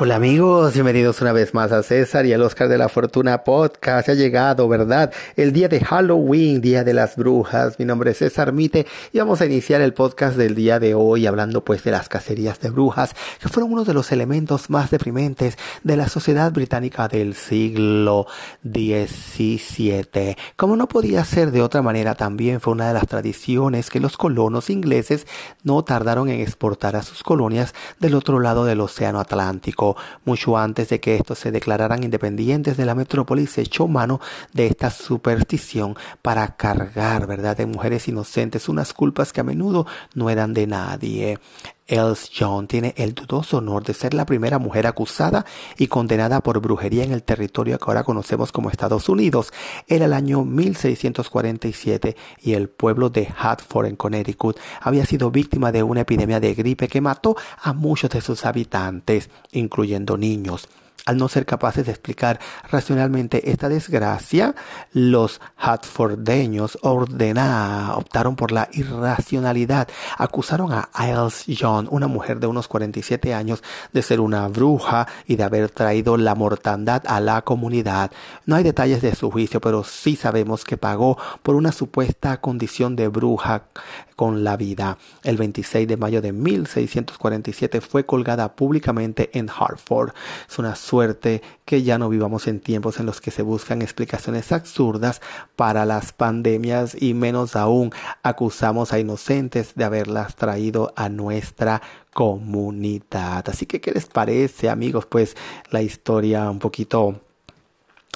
Hola amigos, bienvenidos una vez más a César y al Oscar de la Fortuna Podcast. Ha llegado, ¿verdad? El día de Halloween, Día de las Brujas. Mi nombre es César Mite y vamos a iniciar el podcast del día de hoy hablando pues de las cacerías de brujas, que fueron uno de los elementos más deprimentes de la sociedad británica del siglo XVII. Como no podía ser de otra manera, también fue una de las tradiciones que los colonos ingleses no tardaron en exportar a sus colonias del otro lado del Océano Atlántico mucho antes de que estos se declararan independientes de la metrópoli, se echó mano de esta superstición para cargar, ¿verdad?, de mujeres inocentes unas culpas que a menudo no eran de nadie. Els John tiene el dudoso honor de ser la primera mujer acusada y condenada por brujería en el territorio que ahora conocemos como Estados Unidos. Era el año 1647 y el pueblo de Hartford en Connecticut había sido víctima de una epidemia de gripe que mató a muchos de sus habitantes, incluyendo niños. Al no ser capaces de explicar racionalmente esta desgracia, los Hatfordeños optaron por la irracionalidad. Acusaron a Isles John, una mujer de unos 47 años, de ser una bruja y de haber traído la mortandad a la comunidad. No hay detalles de su juicio, pero sí sabemos que pagó por una supuesta condición de bruja con la vida. El 26 de mayo de 1647 fue colgada públicamente en Hartford. Suerte que ya no vivamos en tiempos en los que se buscan explicaciones absurdas para las pandemias y menos aún acusamos a inocentes de haberlas traído a nuestra comunidad. Así que, ¿qué les parece, amigos? Pues la historia un poquito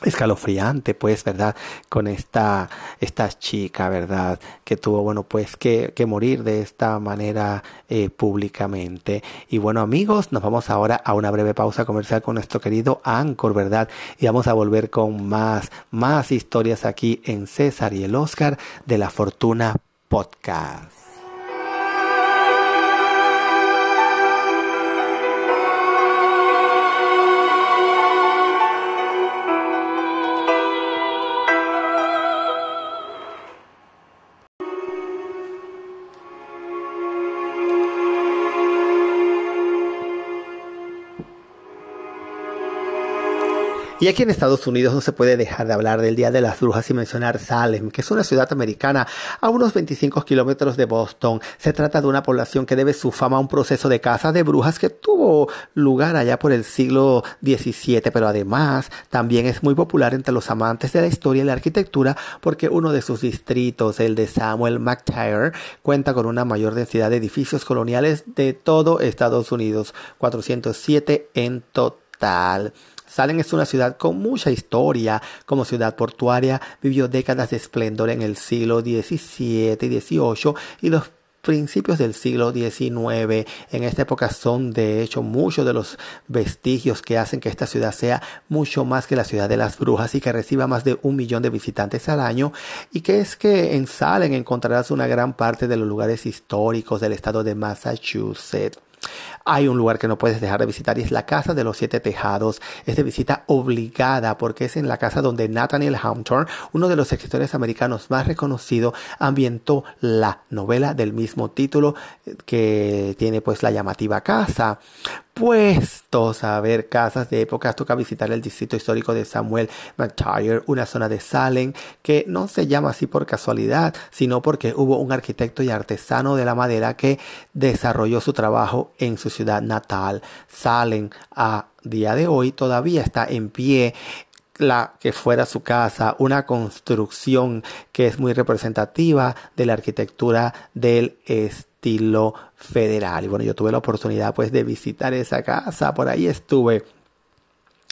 escalofriante, pues, ¿verdad? Con esta, esta chica, ¿verdad? Que tuvo, bueno, pues, que, que morir de esta manera eh, públicamente. Y bueno, amigos, nos vamos ahora a una breve pausa comercial con nuestro querido Anchor, ¿verdad? Y vamos a volver con más, más historias aquí en César y el Oscar de la Fortuna Podcast. Y aquí en Estados Unidos no se puede dejar de hablar del Día de las Brujas y mencionar Salem, que es una ciudad americana a unos 25 kilómetros de Boston. Se trata de una población que debe su fama a un proceso de caza de brujas que tuvo lugar allá por el siglo XVII, pero además también es muy popular entre los amantes de la historia y la arquitectura porque uno de sus distritos, el de Samuel McTire, cuenta con una mayor densidad de edificios coloniales de todo Estados Unidos, 407 en total. Salem es una ciudad con mucha historia. Como ciudad portuaria, vivió décadas de esplendor en el siglo XVII y XVIII y los principios del siglo XIX. En esta época son de hecho muchos de los vestigios que hacen que esta ciudad sea mucho más que la ciudad de las brujas y que reciba más de un millón de visitantes al año y que es que en Salem encontrarás una gran parte de los lugares históricos del estado de Massachusetts. Hay un lugar que no puedes dejar de visitar y es la Casa de los Siete Tejados. Es de visita obligada porque es en la casa donde Nathaniel Hawthorne, uno de los escritores americanos más reconocidos, ambientó la novela del mismo título eh, que tiene pues la llamativa casa puestos a ver casas de época, toca visitar el distrito histórico de Samuel McTire, una zona de Salem que no se llama así por casualidad, sino porque hubo un arquitecto y artesano de la madera que desarrolló su trabajo en su ciudad natal. Salem a día de hoy todavía está en pie la que fuera su casa, una construcción que es muy representativa de la arquitectura del estilo federal. Y bueno, yo tuve la oportunidad pues de visitar esa casa, por ahí estuve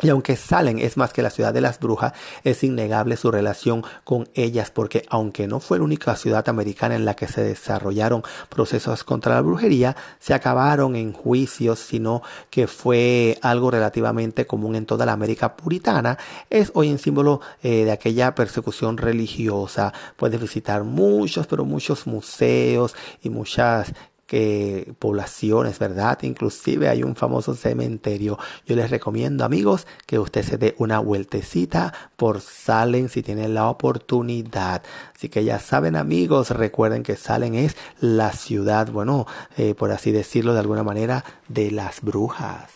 y aunque Salem es más que la ciudad de las brujas, es innegable su relación con ellas porque aunque no fue la única ciudad americana en la que se desarrollaron procesos contra la brujería, se acabaron en juicios, sino que fue algo relativamente común en toda la América puritana, es hoy en símbolo eh, de aquella persecución religiosa. Puedes visitar muchos, pero muchos museos y muchas que poblaciones, ¿verdad? Inclusive hay un famoso cementerio. Yo les recomiendo, amigos, que usted se dé una vueltecita por Salem si tienen la oportunidad. Así que ya saben, amigos, recuerden que Salem es la ciudad, bueno, eh, por así decirlo de alguna manera, de las brujas.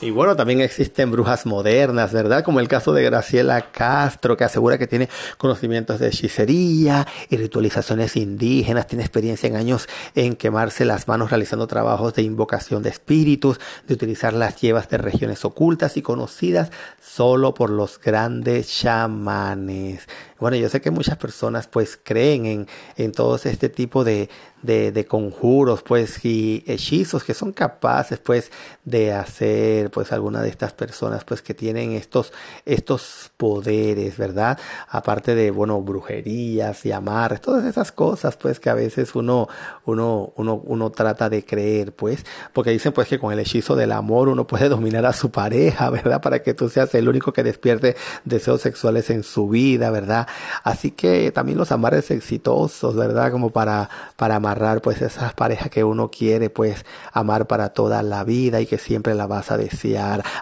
Y bueno, también existen brujas modernas, ¿verdad? Como el caso de Graciela Castro, que asegura que tiene conocimientos de hechicería y ritualizaciones indígenas, tiene experiencia en años en quemarse las manos realizando trabajos de invocación de espíritus, de utilizar las llevas de regiones ocultas y conocidas solo por los grandes chamanes. Bueno, yo sé que muchas personas pues creen en, en todo este tipo de, de, de, conjuros pues y hechizos que son capaces pues de hacer pues alguna de estas personas pues que tienen estos estos poderes verdad aparte de bueno brujerías y amarres todas esas cosas pues que a veces uno uno uno uno trata de creer pues porque dicen pues que con el hechizo del amor uno puede dominar a su pareja verdad para que tú seas el único que despierte deseos sexuales en su vida verdad así que también los amarres exitosos verdad como para para amarrar pues esas parejas que uno quiere pues amar para toda la vida y que siempre la vas a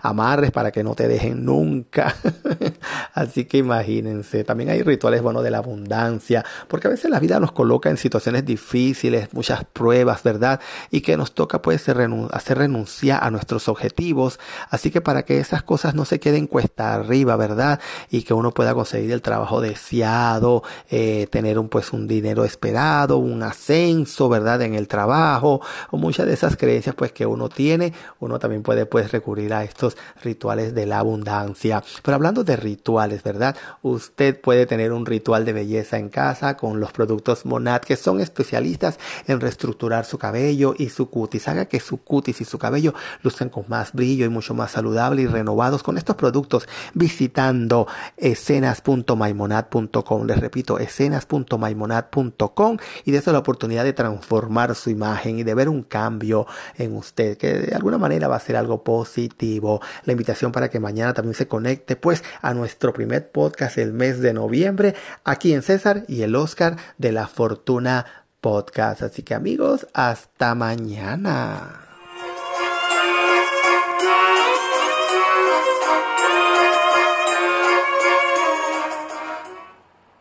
Amarres para que no te dejen nunca. Así que imagínense, también hay rituales bueno de la abundancia, porque a veces la vida nos coloca en situaciones difíciles, muchas pruebas, ¿verdad? Y que nos toca pues hacer renunciar a nuestros objetivos. Así que para que esas cosas no se queden cuesta arriba, ¿verdad? Y que uno pueda conseguir el trabajo deseado, eh, tener un pues un dinero esperado, un ascenso, ¿verdad? En el trabajo o muchas de esas creencias pues que uno tiene, uno también puede pues a estos rituales de la abundancia. Pero hablando de rituales, ¿verdad? Usted puede tener un ritual de belleza en casa con los productos Monad que son especialistas en reestructurar su cabello y su cutis. Haga que su cutis y su cabello luzcan con más brillo y mucho más saludable y renovados con estos productos visitando escenas.maimonad.com. Les repito, escenas.maimonad.com y de eso la oportunidad de transformar su imagen y de ver un cambio en usted, que de alguna manera va a ser algo positivo. La invitación para que mañana también se conecte pues a nuestro primer podcast el mes de noviembre aquí en César y el Oscar de la Fortuna Podcast. Así que amigos, hasta mañana.